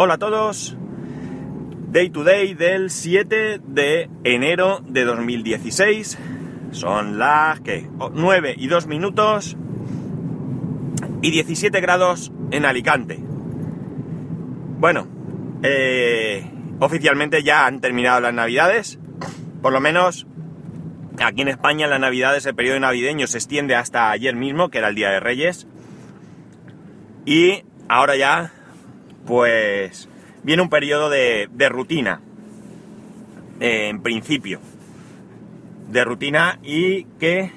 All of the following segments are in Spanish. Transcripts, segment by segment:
Hola a todos. Day to day del 7 de enero de 2016. Son las que 9 y 2 minutos y 17 grados en Alicante. Bueno, eh, oficialmente ya han terminado las navidades. Por lo menos aquí en España las navidades, el periodo navideño se extiende hasta ayer mismo, que era el Día de Reyes. Y ahora ya, pues, viene un periodo de, rutina. Eh, en principio. De rutina y que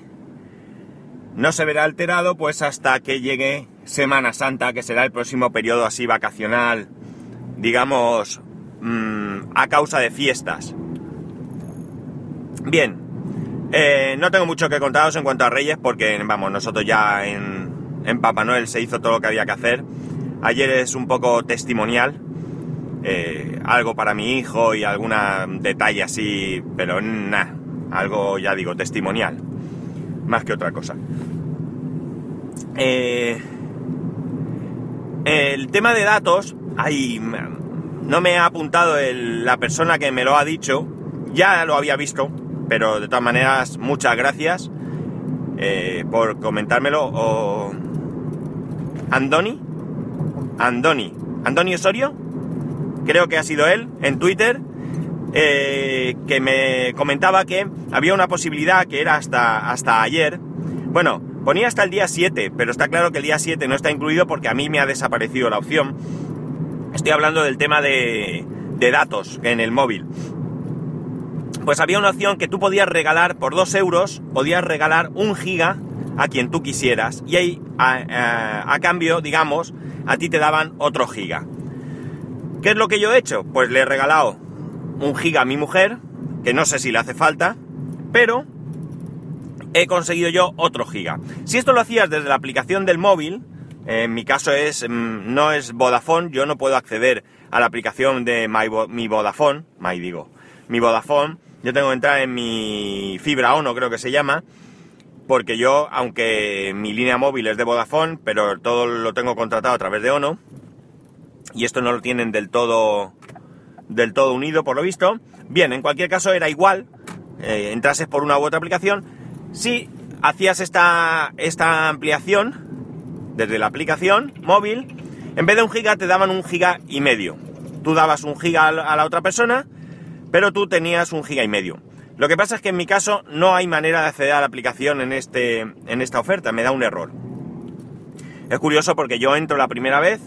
no se verá alterado pues hasta que llegue Semana Santa, que será el próximo periodo así vacacional, digamos, mm, a causa de fiestas. Bien, eh, no tengo mucho que contaros en cuanto a Reyes porque, vamos, nosotros ya en, en Papá Noel se hizo todo lo que había que hacer. Ayer es un poco testimonial, eh, algo para mi hijo y algún detalle así, pero nada, algo ya digo, testimonial, más que otra cosa. Eh, el tema de datos, ahí no me ha apuntado la persona que me lo ha dicho, ya lo había visto, pero de todas maneras, muchas gracias eh, por comentármelo. O, Andoni, Andoni, Andoni Osorio, creo que ha sido él, en Twitter, eh, que me comentaba que había una posibilidad que era hasta, hasta ayer. Bueno, ponía hasta el día 7, pero está claro que el día 7 no está incluido porque a mí me ha desaparecido la opción. Estoy hablando del tema de, de datos en el móvil. Pues había una opción que tú podías regalar por 2 euros, podías regalar un giga a quien tú quisieras y ahí a, cambio, digamos, a ti te daban otro giga. ¿Qué es lo que yo he hecho? Pues le he regalado un giga a mi mujer, que no sé si le hace falta, pero he conseguido yo otro giga. Si esto lo hacías desde la aplicación del móvil, en mi caso es mm, no es Vodafone, yo no puedo acceder a la aplicación de mi Vodafone, my digo, mi Vodafone, yo tengo que entrar en mi fibra ONO creo que se llama, porque yo, aunque mi línea móvil es de Vodafone, pero todo lo tengo contratado a través de Ono, y esto no lo tienen del todo, del todo unido, por lo visto. Bien, en cualquier caso era igual, eh, entrases por una u otra aplicación, si hacías esta, esta ampliación desde la aplicación móvil, en vez de un giga te daban un giga y medio. Tú dabas un giga a la otra persona, pero tú tenías un giga y medio. Lo que pasa es que en mi caso no hay manera de acceder a la aplicación en, este, en esta oferta, me da un error. Es curioso porque yo entro la primera vez,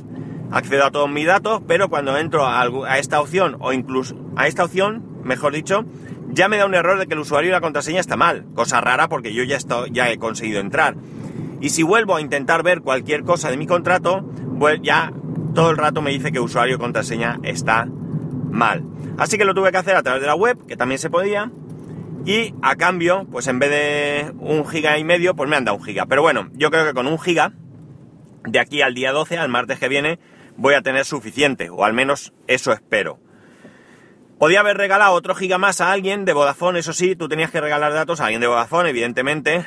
accedo a todos mis datos, pero cuando entro a, esta opción, o incluso a esta opción, mejor dicho, ya me da un error de que el usuario y la contraseña está mal. Cosa rara porque yo ya, estoy, ya he conseguido entrar. Y si vuelvo a intentar ver cualquier cosa de mi contrato, ya todo el rato me dice que usuario y contraseña está mal. Así que lo tuve que hacer a través de la web, que también se podía, y a cambio, pues en vez de un giga y medio, pues me han dado un giga. Pero bueno, yo creo que con un giga, de aquí al día 12, al martes que viene, voy a tener suficiente, o al menos eso espero. Podía haber regalado otro giga más a alguien de Vodafone, eso sí, tú tenías que regalar datos a alguien de Vodafone, evidentemente.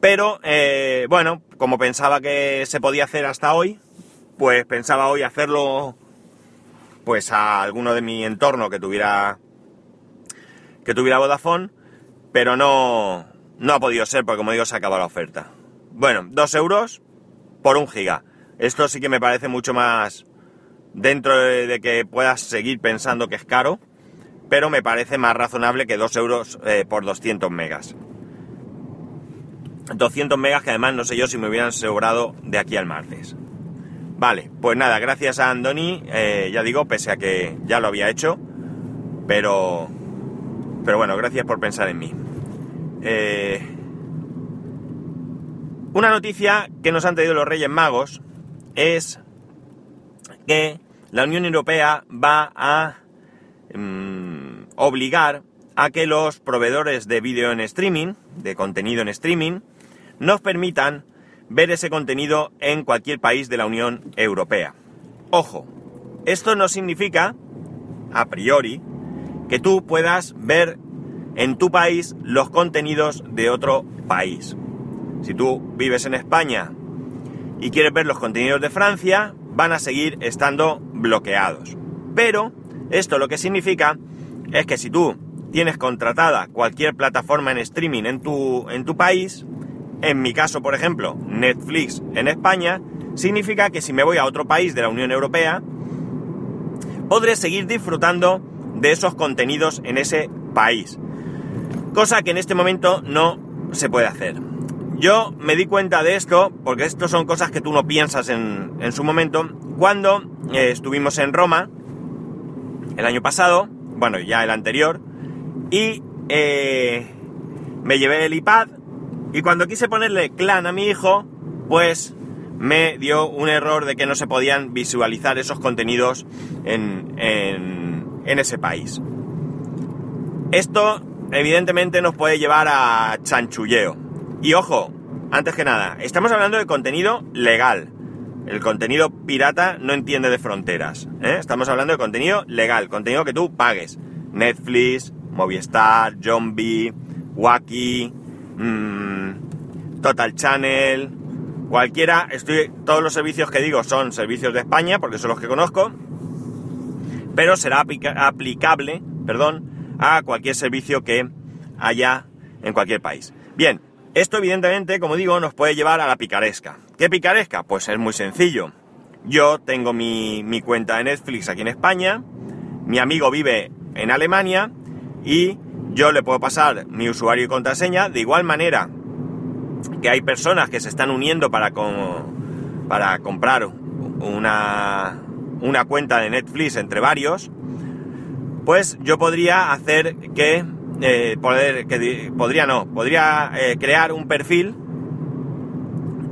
Pero, eh, bueno, como pensaba que se podía hacer hasta hoy, pues pensaba hoy hacerlo pues a alguno de mi entorno que tuviera que tuviera Vodafone, pero no, no ha podido ser porque como digo se acabado la oferta. Bueno, dos euros por un giga. Esto sí que me parece mucho más dentro de, que puedas seguir pensando que es caro, pero me parece más razonable que dos euros eh, por 200 megas. 200 megas que además no sé yo si me hubieran sobrado de aquí al martes. Vale, pues nada, gracias a Andoni, eh, ya digo, pese a que ya lo había hecho, pero pero bueno, gracias por pensar en mí. Eh, una noticia que nos han traído los Reyes Magos es que la Unión Europea va a mm, obligar a que los proveedores de vídeo en streaming, de contenido en streaming, nos permitan ver ese contenido en cualquier país de la Unión Europea. Ojo, esto no significa, a priori, que tú puedas ver en tu país los contenidos de otro país. Si tú vives en España y quieres ver los contenidos de Francia, van a seguir estando bloqueados. Pero esto lo que significa es que si tú tienes contratada cualquier plataforma en streaming en tu, en tu país, en mi caso, por ejemplo, Netflix en España, significa que si me voy a otro país de la Unión Europea, podré seguir disfrutando de esos contenidos en ese país. Cosa que en este momento no se puede hacer. Yo me di cuenta de esto, porque esto son cosas que tú no piensas en, en su momento, cuando eh, estuvimos en Roma el año pasado, bueno, ya el anterior, y eh, me llevé el iPad, y cuando quise ponerle clan a mi hijo, pues me dio un error de que no se podían visualizar esos contenidos en, en, en ese país. Esto evidentemente nos puede llevar a chanchulleo. Y ojo, antes que nada, estamos hablando de contenido legal. El contenido pirata no entiende de fronteras. ¿eh? Estamos hablando de contenido legal, contenido que tú pagues. Netflix, Movistar, Zombie, Wacky, mmm, Total Channel, cualquiera. Estoy, todos los servicios que digo son servicios de España, porque son los que conozco. Pero será aplicable, perdón, a cualquier servicio que haya en cualquier país. Bien, esto evidentemente, como digo, nos puede llevar a la picaresca. ¿Qué picaresca? Pues es muy sencillo. Yo tengo mi, cuenta de Netflix aquí en España, mi amigo vive en Alemania y yo le puedo pasar mi usuario y contraseña de igual manera que hay personas que se están uniendo para, para comprar una, una cuenta de Netflix entre varios, pues yo podría hacer que eh, poder, que podría no, podría eh, crear un perfil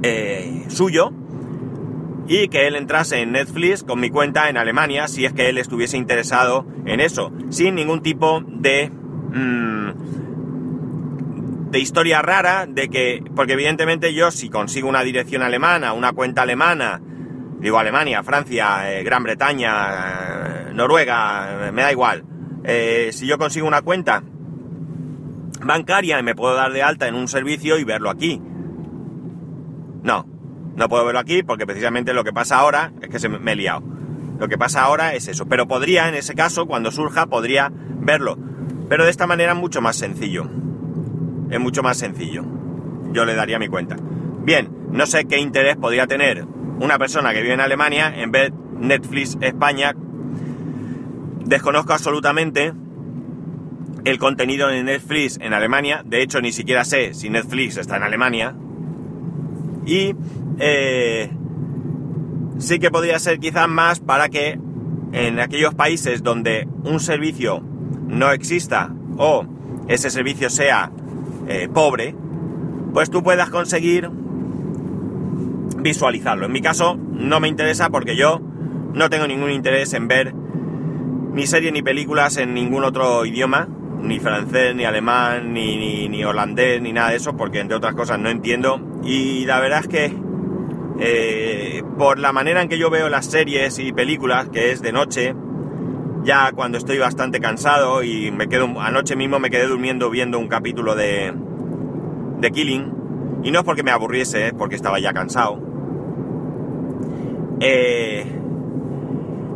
eh, suyo y que él entrase en Netflix con mi cuenta en Alemania si es que él estuviese interesado en eso, sin ningún tipo de mm, de historia rara, de que, porque evidentemente yo si consigo una dirección alemana, una cuenta alemana, digo Alemania, Francia, Gran Bretaña, Noruega, me da igual, si yo consigo una cuenta bancaria y me puedo dar de alta en un servicio y verlo aquí. No, no puedo verlo aquí porque precisamente lo que pasa ahora es que se me he liado. Lo que pasa ahora es eso. Pero podría, en ese caso, cuando surja, podría verlo. Pero de esta manera es mucho más sencillo. Es mucho más sencillo. Yo le daría mi cuenta. Bien, no sé qué interés podría tener una persona que vive en Alemania en ver Netflix España. Desconozco absolutamente el contenido en Netflix en Alemania. De hecho, ni siquiera sé si Netflix está en Alemania. Y eh, sí que podría ser quizás más para que en aquellos países donde un servicio no exista o ese servicio sea eh, pobre, pues tú puedas conseguir visualizarlo. En mi caso no me interesa porque yo no tengo ningún interés en ver ni series ni películas en ningún otro idioma ni francés, ni alemán, ni, holandés, ni nada de eso, porque entre otras cosas no entiendo. Y la verdad es que eh, por la manera en que yo veo las series y películas, que es de noche, ya cuando estoy bastante cansado y me quedo, anoche mismo me quedé durmiendo viendo un capítulo de, de Killing, y no es porque me aburriese, es porque estaba ya cansado. Eh,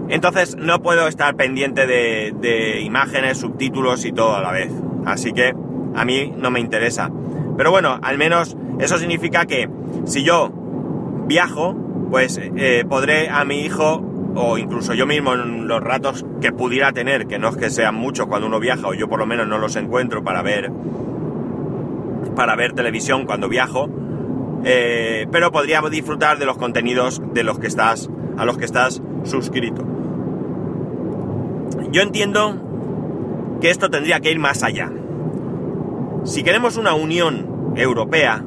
entonces no puedo estar pendiente de, imágenes, subtítulos y todo a la vez. Así que a mí no me interesa. Pero bueno, al menos eso significa que si yo viajo, pues eh, podré a mi hijo o incluso yo mismo en los ratos que pudiera tener, que no es que sean muchos cuando uno viaja o yo por lo menos no los encuentro para ver para ver televisión cuando viajo, eh, pero podríamos disfrutar de los contenidos de los que estás a los que estás suscrito. Yo entiendo que esto tendría que ir más allá. Si queremos una Unión Europea,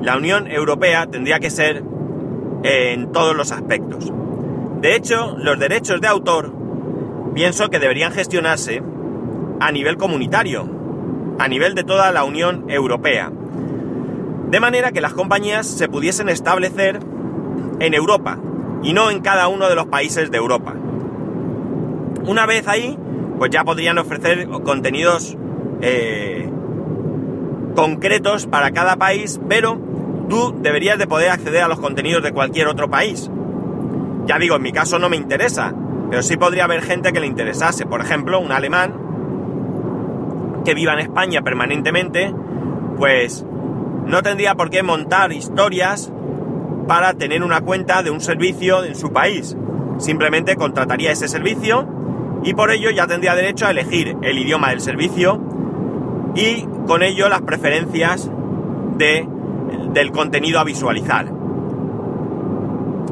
la Unión Europea tendría que ser en todos los aspectos. De hecho, los derechos de autor pienso que deberían gestionarse a nivel comunitario, a nivel de toda la Unión Europea. De manera que las compañías se pudiesen establecer en Europa y no en cada uno de los países de Europa. Una vez ahí, pues ya podrían ofrecer contenidos eh, concretos para cada país, pero tú deberías de poder acceder a los contenidos de cualquier otro país. Ya digo, en mi caso no me interesa, pero sí podría haber gente que le interesase. Por ejemplo, un alemán que viva en España permanentemente, pues no tendría por qué montar historias para tener una cuenta de un servicio en su país. Simplemente contrataría ese servicio y por ello ya tendría derecho a elegir el idioma del servicio y con ello las preferencias de, del contenido a visualizar.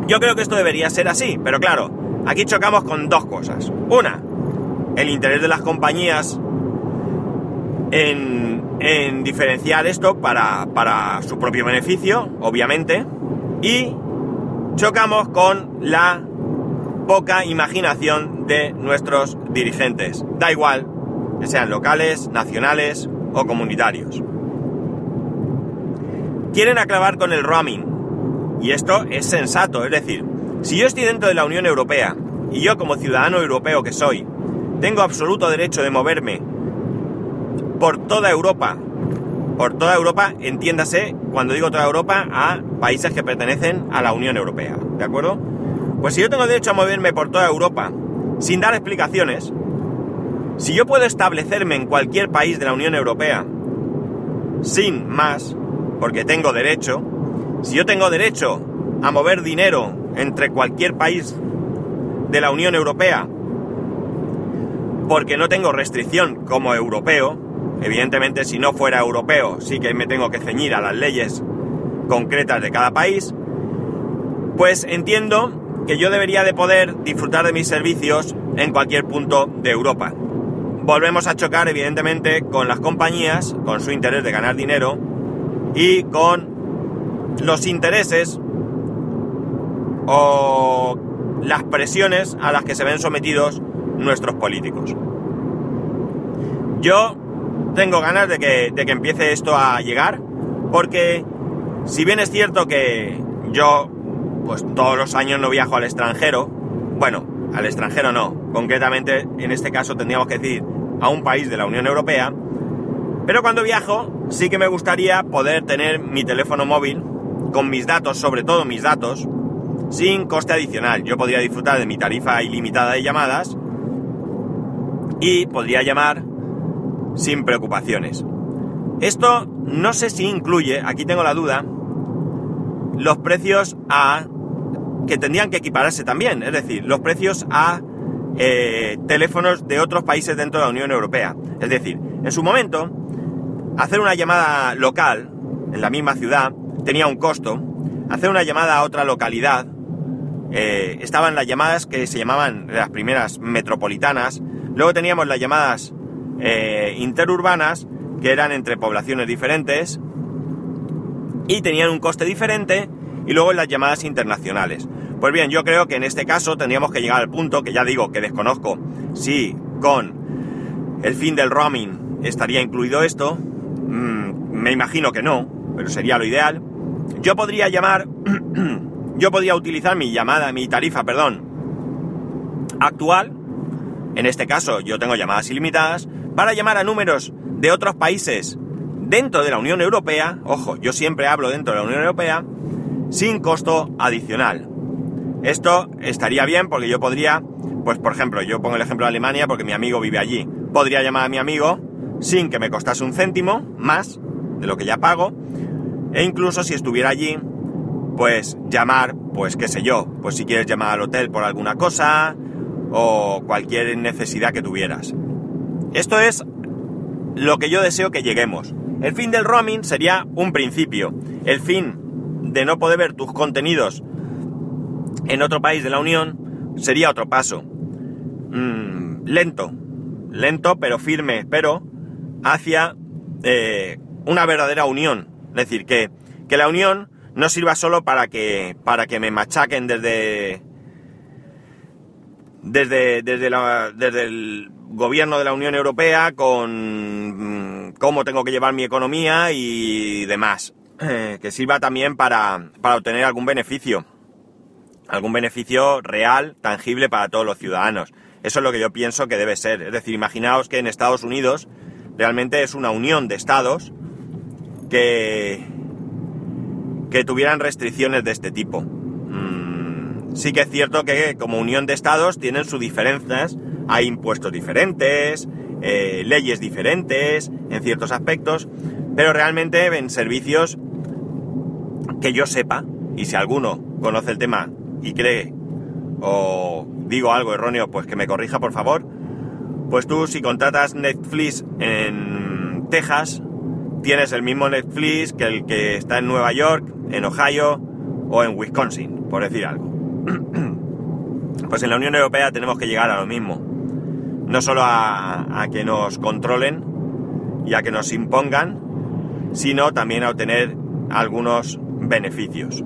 Yo creo que esto debería ser así, pero claro, aquí chocamos con dos cosas. Una, el interés de las compañías en, en diferenciar esto para, para su propio beneficio, obviamente, y chocamos con la poca imaginación de nuestros dirigentes. Da igual que sean locales, nacionales o comunitarios. Quieren acabar con el roaming. Y esto es sensato, es decir, si yo estoy dentro de la Unión Europea y yo como ciudadano europeo que soy, tengo absoluto derecho de moverme por toda Europa, por toda Europa, entiéndase, cuando digo toda Europa, a países que pertenecen a la Unión Europea, ¿de acuerdo? Pues si yo tengo derecho a moverme por toda Europa sin dar explicaciones, si yo puedo establecerme en cualquier país de la Unión Europea sin más, porque tengo derecho, si yo tengo derecho a mover dinero entre cualquier país de la Unión Europea, porque no tengo restricción como europeo, evidentemente si no fuera europeo sí que me tengo que ceñir a las leyes concretas de cada país, pues entiendo que yo debería de poder disfrutar de mis servicios en cualquier punto de Europa. Volvemos a chocar evidentemente con las compañías, con su interés de ganar dinero y con los intereses o las presiones a las que se ven sometidos nuestros políticos. Yo tengo ganas de que, de que empiece esto a llegar, porque si bien es cierto que yo, pues todos los años no viajo al extranjero, bueno, al extranjero no, concretamente en este caso tendríamos que decir a un país de la Unión Europea, pero cuando viajo sí que me gustaría poder tener mi teléfono móvil con mis datos, sobre todo mis datos, sin coste adicional. Yo podría disfrutar de mi tarifa ilimitada de llamadas y podría llamar sin preocupaciones. Esto no sé si incluye, aquí tengo la duda, los precios a que tendrían que equipararse también, es decir, los precios a eh, teléfonos de otros países dentro de la Unión Europea. Es decir, en su momento, hacer una llamada local en la misma ciudad tenía un costo, hacer una llamada a otra localidad, eh, estaban las llamadas que se llamaban las primeras metropolitanas, luego teníamos las llamadas eh, interurbanas, que eran entre poblaciones diferentes, y tenían un coste diferente, y luego las llamadas internacionales. Pues bien, yo creo que en este caso tendríamos que llegar al punto, que ya digo que desconozco si con el fin del roaming estaría incluido esto, mm, me imagino que no, pero sería lo ideal. Yo podría llamar, yo podría utilizar mi llamada, mi tarifa, perdón, actual, en este caso yo tengo llamadas ilimitadas, para llamar a números de otros países dentro de la Unión Europea, ojo, yo siempre hablo dentro de la Unión Europea, sin costo adicional. Esto estaría bien porque yo podría, pues por ejemplo, yo pongo el ejemplo de Alemania porque mi amigo vive allí. Podría llamar a mi amigo sin que me costase un céntimo más de lo que ya pago. E incluso si estuviera allí, pues llamar, pues qué sé yo, pues si quieres llamar al hotel por alguna cosa o cualquier necesidad que tuvieras. Esto es lo que yo deseo que lleguemos. El fin del roaming sería un principio. El fin de no poder ver tus contenidos en otro país de la Unión sería otro paso. Mm, lento, lento pero firme, pero hacia eh, una verdadera unión. Es decir, que, que, la unión no sirva solo para que, para que me machaquen desde, desde, desde, la, desde el gobierno de la Unión Europea con mm, cómo tengo que llevar mi economía y demás. Eh, que sirva también para, para obtener algún beneficio algún beneficio real, tangible para todos los ciudadanos. Eso es lo que yo pienso que debe ser. Es decir, imaginaos que en Estados Unidos realmente es una unión de estados que, que tuvieran restricciones de este tipo. Sí que es cierto que como unión de estados tienen sus diferencias, hay impuestos diferentes, eh, leyes diferentes en ciertos aspectos, pero realmente en servicios que yo sepa, y si alguno conoce el tema y cree o digo algo erróneo, pues que me corrija por favor, pues tú si contratas Netflix en Texas, tienes el mismo Netflix que el que está en Nueva York, en Ohio o en Wisconsin, por decir algo. Pues en la Unión Europea tenemos que llegar a lo mismo. No solo a, que nos controlen y a que nos impongan, sino también a obtener algunos beneficios.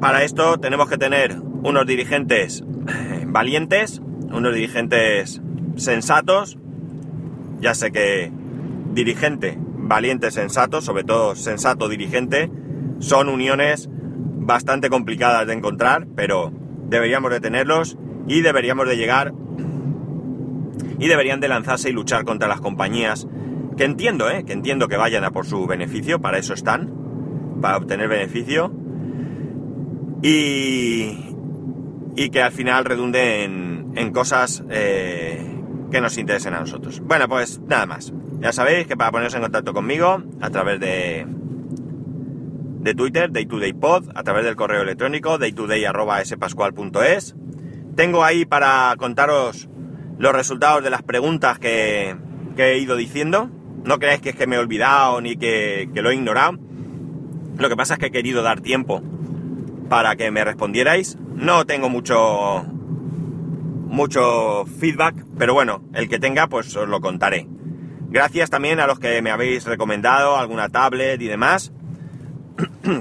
Para esto tenemos que tener unos dirigentes valientes, unos dirigentes sensatos. Ya sé que dirigente, valiente, sensato, sobre todo sensato dirigente, son uniones bastante complicadas de encontrar, pero deberíamos de tenerlos y deberíamos de llegar y deberían de lanzarse y luchar contra las compañías que entiendo, ¿eh? que entiendo que vayan a por su beneficio, para eso están, para obtener beneficio y, y que al final redunde en, cosas eh, que nos interesen a nosotros. Bueno, pues nada más. Ya sabéis que para poneros en contacto conmigo a través de, de Twitter, DayTodayPod, a través del correo electrónico daytoday.spascual.es. Tengo ahí para contaros los resultados de las preguntas que, he ido diciendo. No creáis que es que me he olvidado ni que, que lo he ignorado. Lo que pasa es que he querido dar tiempo para que me respondierais. No tengo mucho mucho feedback, pero bueno, el que tenga pues os lo contaré. Gracias también a los que me habéis recomendado alguna tablet y demás.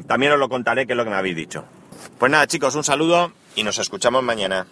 También os lo contaré qué es lo que me habéis dicho. Pues nada chicos, un saludo y nos escuchamos mañana.